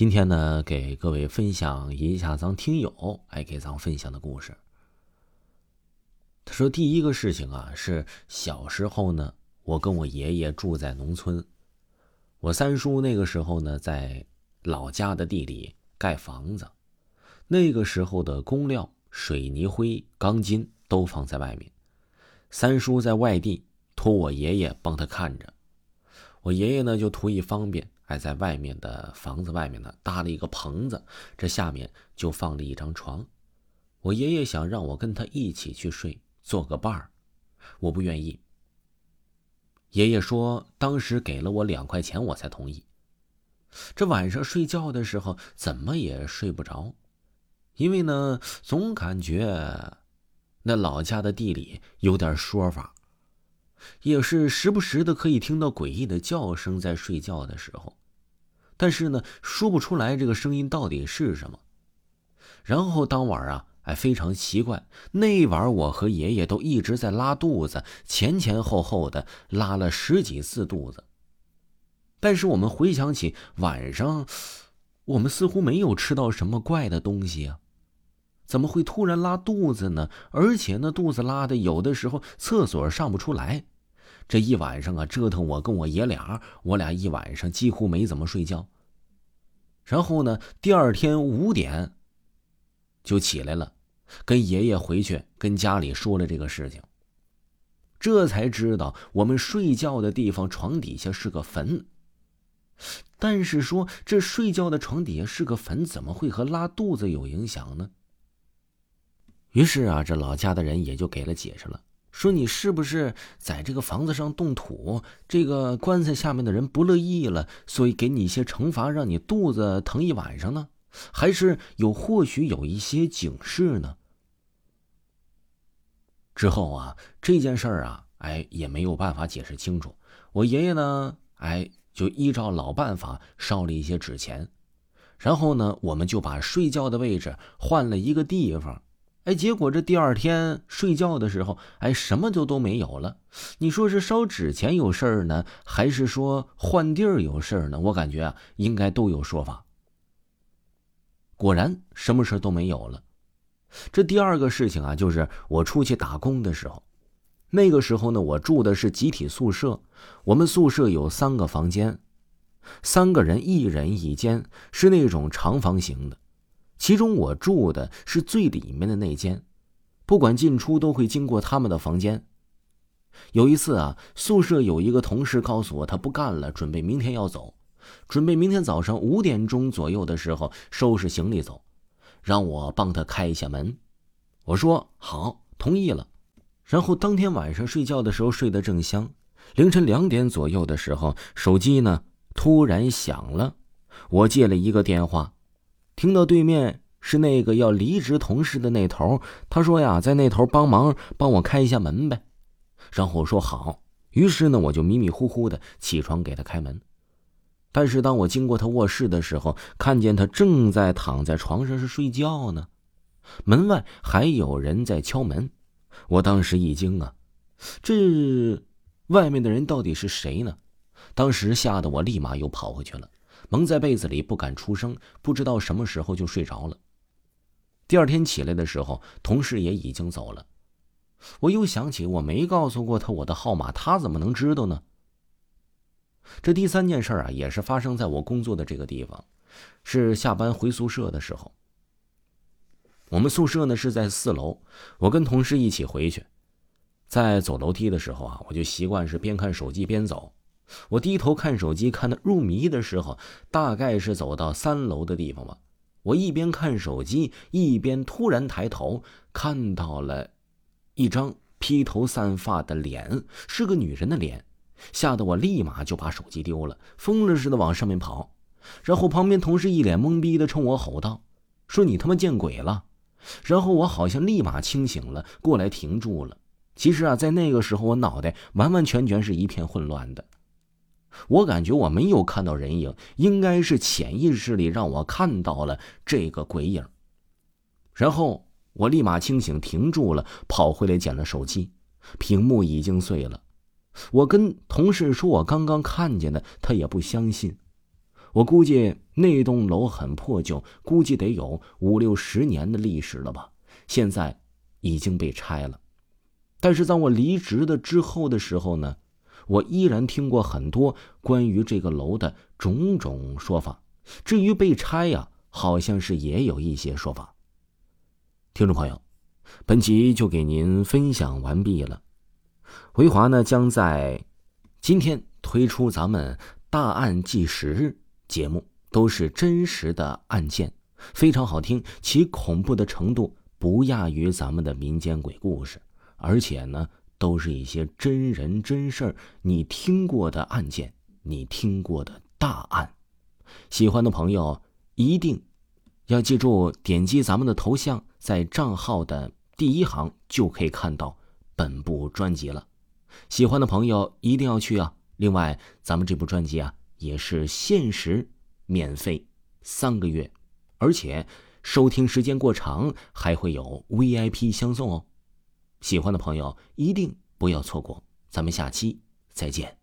今天呢，给各位分享一下咱听友爱给咱分享的故事。他说，第一个事情啊，是小时候呢，我跟我爷爷住在农村，我三叔那个时候呢，在老家的地里盖房子，那个时候的工料、水泥灰、钢筋都放在外面，三叔在外地托我爷爷帮他看着，我爷爷呢就图一方便。还在外面的房子外面呢，搭了一个棚子，这下面就放了一张床。我爷爷想让我跟他一起去睡，做个伴儿，我不愿意。爷爷说，当时给了我两块钱，我才同意。这晚上睡觉的时候，怎么也睡不着，因为呢，总感觉那老家的地里有点说法，也是时不时的可以听到诡异的叫声，在睡觉的时候。但是呢，说不出来这个声音到底是什么。然后当晚啊，哎，非常奇怪，那晚我和爷爷都一直在拉肚子，前前后后的拉了十几次肚子。但是我们回想起晚上，我们似乎没有吃到什么怪的东西啊，怎么会突然拉肚子呢？而且那肚子拉的有的时候厕所上不出来。这一晚上啊，折腾我跟我爷俩，我俩一晚上几乎没怎么睡觉。然后呢，第二天五点就起来了，跟爷爷回去跟家里说了这个事情。这才知道我们睡觉的地方床底下是个坟。但是说这睡觉的床底下是个坟，怎么会和拉肚子有影响呢？于是啊，这老家的人也就给了解释了。说你是不是在这个房子上动土？这个棺材下面的人不乐意了，所以给你一些惩罚，让你肚子疼一晚上呢？还是有或许有一些警示呢？之后啊，这件事儿啊，哎，也没有办法解释清楚。我爷爷呢，哎，就依照老办法烧了一些纸钱，然后呢，我们就把睡觉的位置换了一个地方。哎，结果这第二天睡觉的时候，哎，什么就都没有了。你说是烧纸钱有事儿呢，还是说换地儿有事儿呢？我感觉啊，应该都有说法。果然，什么事都没有了。这第二个事情啊，就是我出去打工的时候，那个时候呢，我住的是集体宿舍，我们宿舍有三个房间，三个人一人一间，是那种长方形的。其中我住的是最里面的那间，不管进出都会经过他们的房间。有一次啊，宿舍有一个同事告诉我他不干了，准备明天要走，准备明天早上五点钟左右的时候收拾行李走，让我帮他开一下门。我说好，同意了。然后当天晚上睡觉的时候睡得正香，凌晨两点左右的时候，手机呢突然响了，我接了一个电话。听到对面是那个要离职同事的那头，他说呀，在那头帮忙帮我开一下门呗。然后我说好，于是呢，我就迷迷糊糊的起床给他开门。但是当我经过他卧室的时候，看见他正在躺在床上是睡觉呢，门外还有人在敲门。我当时一惊啊，这外面的人到底是谁呢？当时吓得我立马又跑回去了。蒙在被子里不敢出声，不知道什么时候就睡着了。第二天起来的时候，同事也已经走了。我又想起我没告诉过他我的号码，他怎么能知道呢？这第三件事啊，也是发生在我工作的这个地方，是下班回宿舍的时候。我们宿舍呢是在四楼，我跟同事一起回去，在走楼梯的时候啊，我就习惯是边看手机边走。我低头看手机，看得入迷的时候，大概是走到三楼的地方吧。我一边看手机，一边突然抬头，看到了一张披头散发的脸，是个女人的脸，吓得我立马就把手机丢了，疯了似的往上面跑。然后旁边同事一脸懵逼的冲我吼道：“说你他妈见鬼了！”然后我好像立马清醒了过来，停住了。其实啊，在那个时候，我脑袋完完全全是一片混乱的。我感觉我没有看到人影，应该是潜意识里让我看到了这个鬼影。然后我立马清醒，停住了，跑回来捡了手机，屏幕已经碎了。我跟同事说我刚刚看见的，他也不相信。我估计那栋楼很破旧，估计得有五六十年的历史了吧。现在已经被拆了，但是在我离职的之后的时候呢，我依然听过很多关于这个楼的种种说法。至于被拆呀，好像是也有一些说法。听众朋友，本集就给您分享完毕了。维华呢将在今天推出咱们大案纪实节目，都是真实的案件，非常好听，其恐怖的程度不亚于咱们的民间鬼故事，而且呢都是一些真人真事儿，你听过的案件，你听过的大案。喜欢的朋友一定要记住，点击咱们的头像，在账号的第一行就可以看到本部专辑了。喜欢的朋友一定要去啊！另外，咱们这部专辑啊也是限时免费三个月，而且收听时间过长还会有 VIP 相送哦。喜欢的朋友一定不要错过，咱们下期再见。